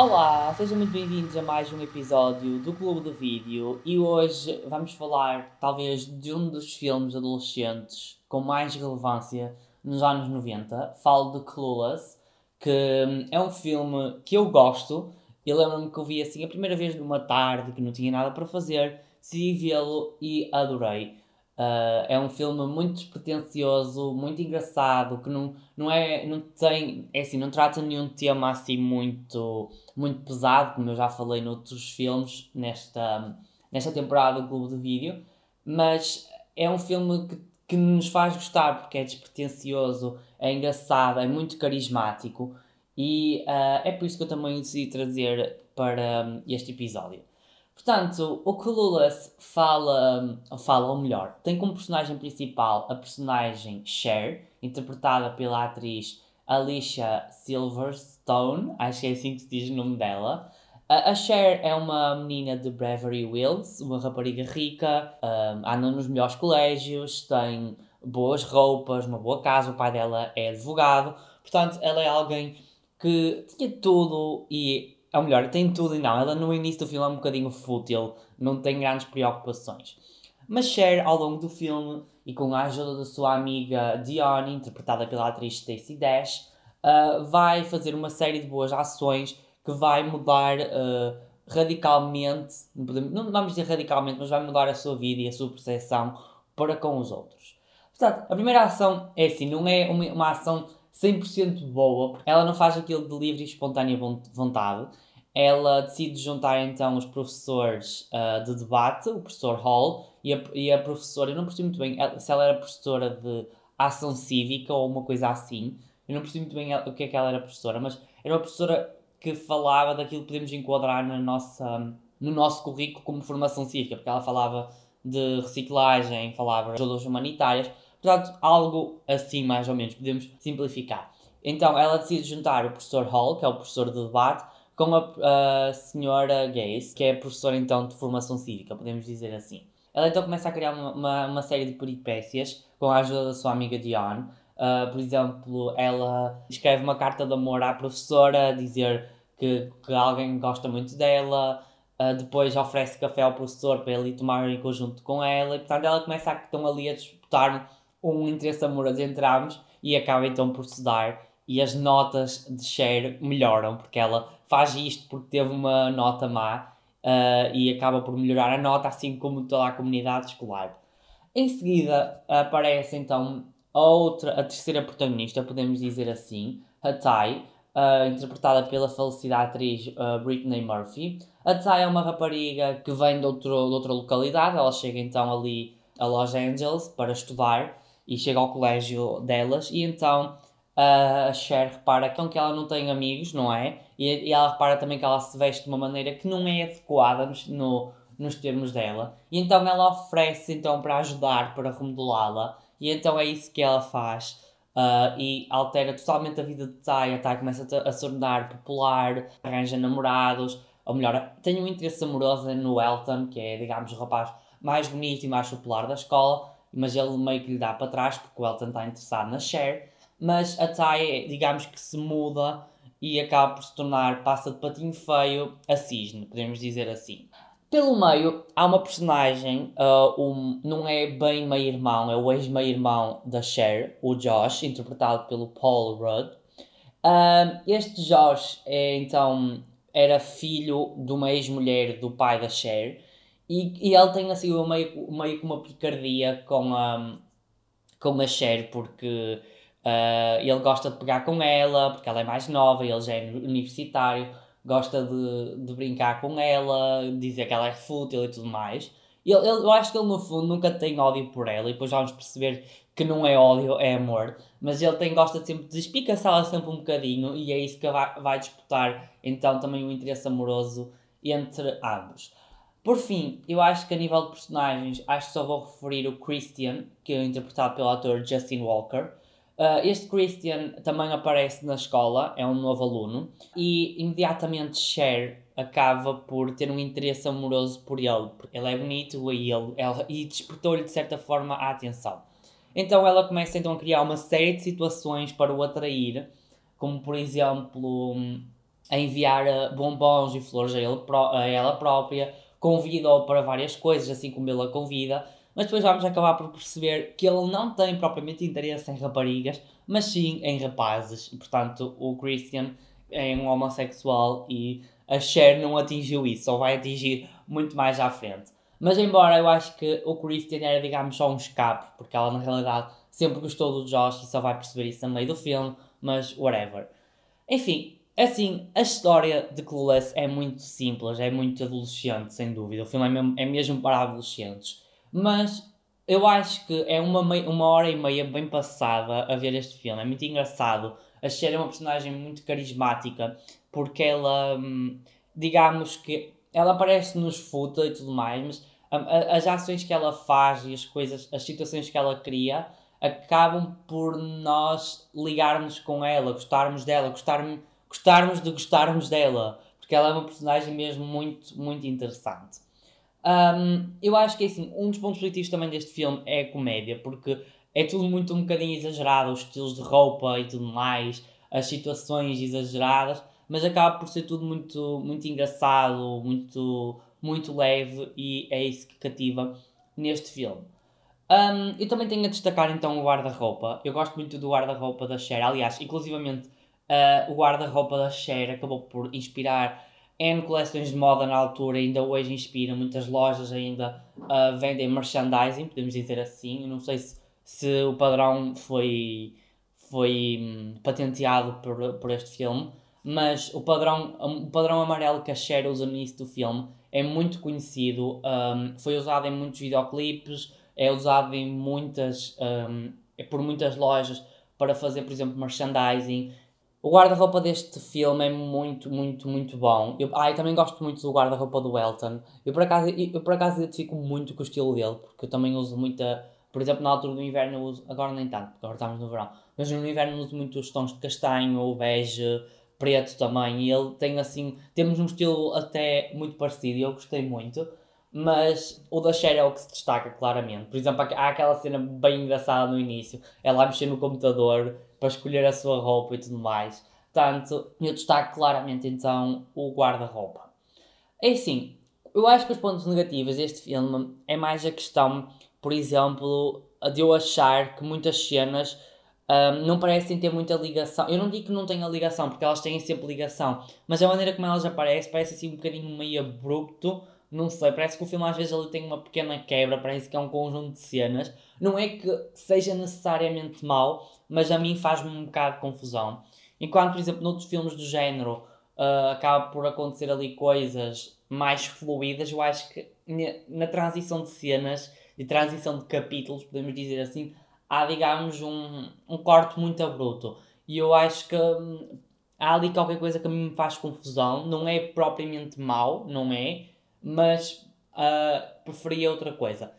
Olá, sejam muito bem-vindos a mais um episódio do Clube do Vídeo e hoje vamos falar talvez de um dos filmes adolescentes com mais relevância nos anos 90. Falo de Clueless, que é um filme que eu gosto. Eu lembro-me que eu vi assim a primeira vez numa tarde que não tinha nada para fazer, decidi vê-lo e adorei. Uh, é um filme muito despretensioso, muito engraçado, que não, não é, não tem, é assim, não trata nenhum tema assim muito, muito pesado, como eu já falei noutros filmes nesta, nesta temporada do Clube de Vídeo, mas é um filme que, que nos faz gostar porque é despretensioso, é engraçado, é muito carismático e uh, é por isso que eu também decidi trazer para este episódio. Portanto, o Clueless fala, fala, ou melhor, tem como personagem principal a personagem Cher, interpretada pela atriz Alicia Silverstone, acho que é assim que se diz o nome dela. A Cher é uma menina de Beverly Hills, uma rapariga rica, um, anda nos melhores colégios, tem boas roupas, uma boa casa, o pai dela é advogado, portanto, ela é alguém que tinha tudo e ou melhor, tem tudo e não. Ela no início do filme é um bocadinho fútil, não tem grandes preocupações. Mas Cher, ao longo do filme, e com a ajuda da sua amiga Dione, interpretada pela atriz Stacey Dash, uh, vai fazer uma série de boas ações que vai mudar uh, radicalmente, não vamos dizer radicalmente, mas vai mudar a sua vida e a sua percepção para com os outros. Portanto, a primeira ação é assim, não é uma, uma ação 100% boa, ela não faz aquilo de livre e espontânea vontade. Ela decide juntar então os professores uh, de debate, o professor Hall e a, e a professora, eu não percebi muito bem se ela era professora de ação cívica ou uma coisa assim. Eu não percebi muito bem o que é que ela era professora, mas era uma professora que falava daquilo que podemos enquadrar na nossa, no nosso currículo como formação cívica, porque ela falava de reciclagem, falava de ajudas humanitárias, Portanto, algo assim mais ou menos, podemos simplificar. Então, ela decide juntar o professor Hall, que é o professor de debate, com a, a senhora Gaze, que é professora então de formação cívica, podemos dizer assim. Ela então começa a criar uma, uma, uma série de peripécias com a ajuda da sua amiga Dion. Uh, por exemplo, ela escreve uma carta de amor à professora, a dizer que, que alguém gosta muito dela, uh, depois oferece café ao professor para ele tomar em conjunto com ela, e portanto ela começa a estão ali a disputar um interesse amoroso entre ambos e acaba então por se dar e as notas de Cher melhoram porque ela faz isto porque teve uma nota má uh, e acaba por melhorar a nota assim como toda a comunidade escolar. Em seguida aparece então a outra, a terceira protagonista, podemos dizer assim, a Ty, uh, interpretada pela falecida atriz uh, Britney Murphy. A Ty é uma rapariga que vem de, outro, de outra localidade, ela chega então ali a Los Angeles para estudar e chega ao colégio delas e então a Cher repara então, que ela não tem amigos, não é? E, e, ela repara também que ela se veste de uma maneira que não é adequada no, nos termos dela. E então ela oferece então para ajudar, para remodelá-la. E então é isso que ela faz. Uh, e altera totalmente a vida de Tay. A começa a, a se tornar popular, arranja namorados. Ou melhor, tem um interesse amoroso no Elton, que é, digamos, o rapaz mais bonito e mais popular da escola mas ele meio que lhe dá para trás porque o Elton está interessado na Cher. Mas a Ty, digamos que se muda e acaba por se tornar, passa de patinho feio a cisne, podemos dizer assim. Pelo meio, há uma personagem, uh, um, não é bem meio-irmão, é o ex-meio-irmão da Cher, o Josh, interpretado pelo Paul Rudd. Uh, este Josh é então era filho de uma ex-mulher do pai da Cher e, e ele tem assim meio, meio que uma picardia com a, com a Cher, porque uh, ele gosta de pegar com ela, porque ela é mais nova, ele já é universitário, gosta de, de brincar com ela, dizer que ela é fútil e tudo mais. Ele, ele, eu acho que ele no fundo nunca tem ódio por ela, e depois vamos perceber que não é ódio, é amor. Mas ele tem, gosta sempre de espicaçá-la sempre um bocadinho, e é isso que vai, vai disputar então também o interesse amoroso entre ambos. Por fim, eu acho que a nível de personagens, acho que só vou referir o Christian, que é interpretado pelo ator Justin Walker. Uh, este Christian também aparece na escola, é um novo aluno, e imediatamente Cher acaba por ter um interesse amoroso por ele, porque ele é bonito e, ele, ela, e despertou-lhe de certa forma a atenção. Então ela começa então a criar uma série de situações para o atrair, como por exemplo a enviar uh, bombons e flores a, ele, a ela própria, convida-o para várias coisas, assim como ele a convida, mas depois vamos acabar por perceber que ele não tem propriamente interesse em raparigas, mas sim em rapazes. E, portanto, o Christian é um homossexual e a Cher não atingiu isso, ou vai atingir muito mais à frente. Mas embora eu acho que o Christian era, digamos, só um escape, porque ela na realidade sempre gostou do Josh e só vai perceber isso no meio do filme, mas whatever. Enfim, assim, a história de Clueless é muito simples, é muito adolescente, sem dúvida. O filme é mesmo, é mesmo para adolescentes. Mas eu acho que é uma, uma hora e meia bem passada a ver este filme. É muito engraçado. A Cher é uma personagem muito carismática porque ela, hum, digamos que ela aparece nos futa e tudo mais, mas as ações que ela faz e as coisas, as situações que ela cria acabam por nós ligarmos com ela, gostarmos dela, gostarmos, gostarmos de gostarmos dela, porque ela é uma personagem mesmo muito, muito interessante. Um, eu acho que assim, um dos pontos positivos também deste filme é a comédia, porque é tudo muito um bocadinho exagerado, os estilos de roupa e tudo mais, as situações exageradas, mas acaba por ser tudo muito, muito engraçado, muito, muito leve e é isso que cativa neste filme. Um, eu também tenho a destacar então o guarda-roupa. Eu gosto muito do guarda-roupa da Cher. Aliás, inclusivamente uh, o guarda-roupa da Cher acabou por inspirar N coleções de moda na altura, ainda hoje inspira. Muitas lojas ainda uh, vendem merchandising, podemos dizer assim. Eu não sei se, se o padrão foi, foi um, patenteado por, por este filme, mas o padrão, o padrão amarelo que a Cher usa no início do filme é muito conhecido, um, foi usado em muitos videoclipes, é usado em muitas, um, é por muitas lojas para fazer, por exemplo, merchandising. O guarda-roupa deste filme é muito, muito, muito bom. Eu, ah, eu também gosto muito do guarda-roupa do Elton. Eu por, acaso, eu por acaso identifico muito com o estilo dele, porque eu também uso muita. Por exemplo, na altura do inverno uso. Agora nem tanto, porque agora estamos no verão. Mas no inverno uso muito os tons de castanho, bege, preto também, e ele tem assim, temos um estilo até muito parecido e eu gostei muito, mas o da Cher é o que se destaca claramente. Por exemplo, há aquela cena bem engraçada no início, ela a mexer no computador para escolher a sua roupa e tudo mais. Portanto, eu destaco claramente então o guarda-roupa. É assim, eu acho que os pontos negativos deste filme é mais a questão, por exemplo, de eu achar que muitas cenas um, não parecem ter muita ligação. Eu não digo que não tenha ligação, porque elas têm sempre ligação, mas a maneira como elas aparecem parece assim um bocadinho meio abrupto. Não sei, parece que o filme às vezes ele tem uma pequena quebra, parece que é um conjunto de cenas. Não é que seja necessariamente mau, mas a mim faz-me um bocado de confusão. Enquanto, por exemplo, noutros filmes do género uh, acaba por acontecer ali coisas mais fluídas, eu acho que na transição de cenas e transição de capítulos, podemos dizer assim, há, digamos, um, um corte muito abrupto. E eu acho que hum, há ali qualquer coisa que me faz confusão. Não é propriamente mau, não é, mas uh, preferia outra coisa.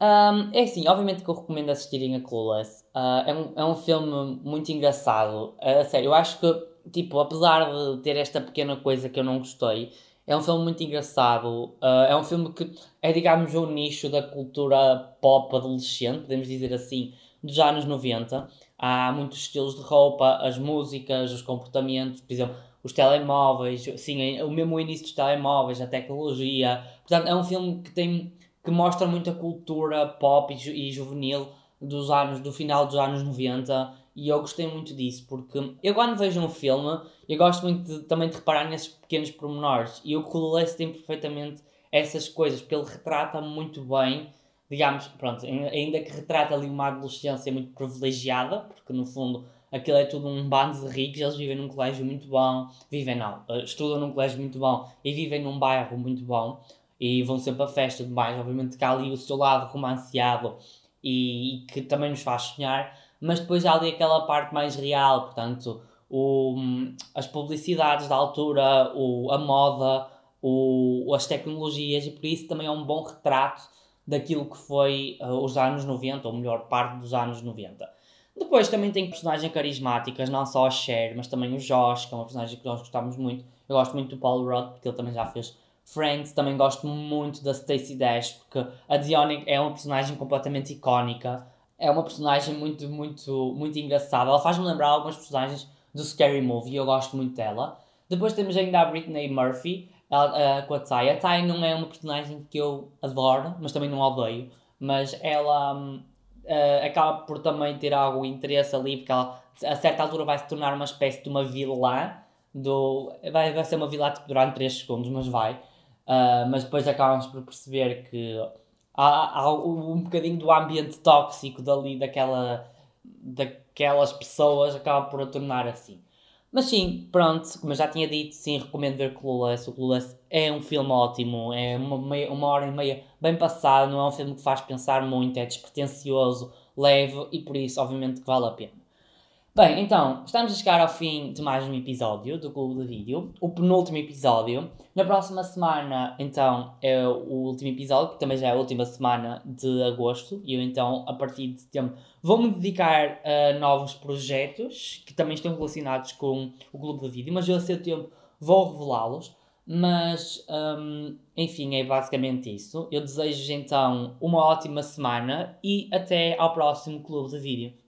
Um, é assim, obviamente que eu recomendo assistirem a Clueless. Uh, é, um, é um filme muito engraçado. Uh, sério, eu acho que, tipo, apesar de ter esta pequena coisa que eu não gostei, é um filme muito engraçado. Uh, é um filme que é, digamos, o nicho da cultura pop adolescente, podemos dizer assim dos anos 90. Há muitos estilos de roupa, as músicas, os comportamentos, por exemplo, os telemóveis, sim, o mesmo início dos telemóveis, a tecnologia. Portanto, é um filme que tem que mostra muita cultura pop e, e juvenil dos anos do final dos anos 90 e eu gostei muito disso porque eu quando vejo um filme eu gosto muito de, também de reparar nesses pequenos pormenores e o Clueless tem perfeitamente essas coisas porque ele retrata muito bem digamos, pronto, ainda que retrata ali uma adolescência muito privilegiada, porque no fundo aquilo é tudo um bando de ricos, eles vivem num colégio muito bom, vivem não, eh, estudam num colégio muito bom e vivem num bairro muito bom e vão sempre a festa e mais, obviamente que há ali o seu lado romanceado e, e, que também nos faz sonhar, mas depois há ali aquela parte mais real, portanto, o, as publicidades da altura, o, a moda, o, as tecnologias, e por isso também é um bom retrato daquilo que foi uh, os anos 90, ou melhor, parte dos anos 90. Depois também tem personagens carismáticas, não só a Cher, mas também o Josh, que é uma personagem que nós gostamos muito. Eu gosto muito do Paul Rudd, porque ele também já fez Friends. Também gosto muito da Stacey Dash, porque a Dione é uma personagem completamente icónica. É uma personagem muito, muito, muito engraçada. Ela faz-me lembrar algumas personagens do Scary Movie e eu gosto muito dela. Depois temos ainda a Britney Murphy, ela, uh, com a Ty. A Ty não é uma personagem que eu adoro, mas também não odeio. Mas ela um, uh, acaba por também ter algum interesse ali, porque ela a certa altura vai se tornar uma espécie de uma vilã. Do, vai, vai ser uma vilã tipo, durante 3 segundos, mas vai. Uh, mas depois acabamos por perceber que há, há um bocadinho do ambiente tóxico dali, daquela, daquelas pessoas, acaba por a tornar assim. Mas sim, pronto, como eu já tinha dito, sim, recomendo ver Clueless. O Clueless é um filme ótimo, é uma, meia, uma hora e meia bem passado, não é um filme que faz pensar muito, é despretensioso, leve e por isso, obviamente, que vale a pena. Bem, então, estamos a chegar ao fim de mais um episódio do Clube de Vídeo, o penúltimo episódio. Na próxima semana, então, é o último episódio, que também já é a última semana de agosto, e eu então, a partir de setembro, vou-me dedicar a novos projetos que também estão relacionados com o Clube de Vídeo, mas eu a seu tempo vou revelá-los. Mas, um, enfim, é basicamente isso. Eu desejo então uma ótima semana e até ao próximo Clube de Vídeo.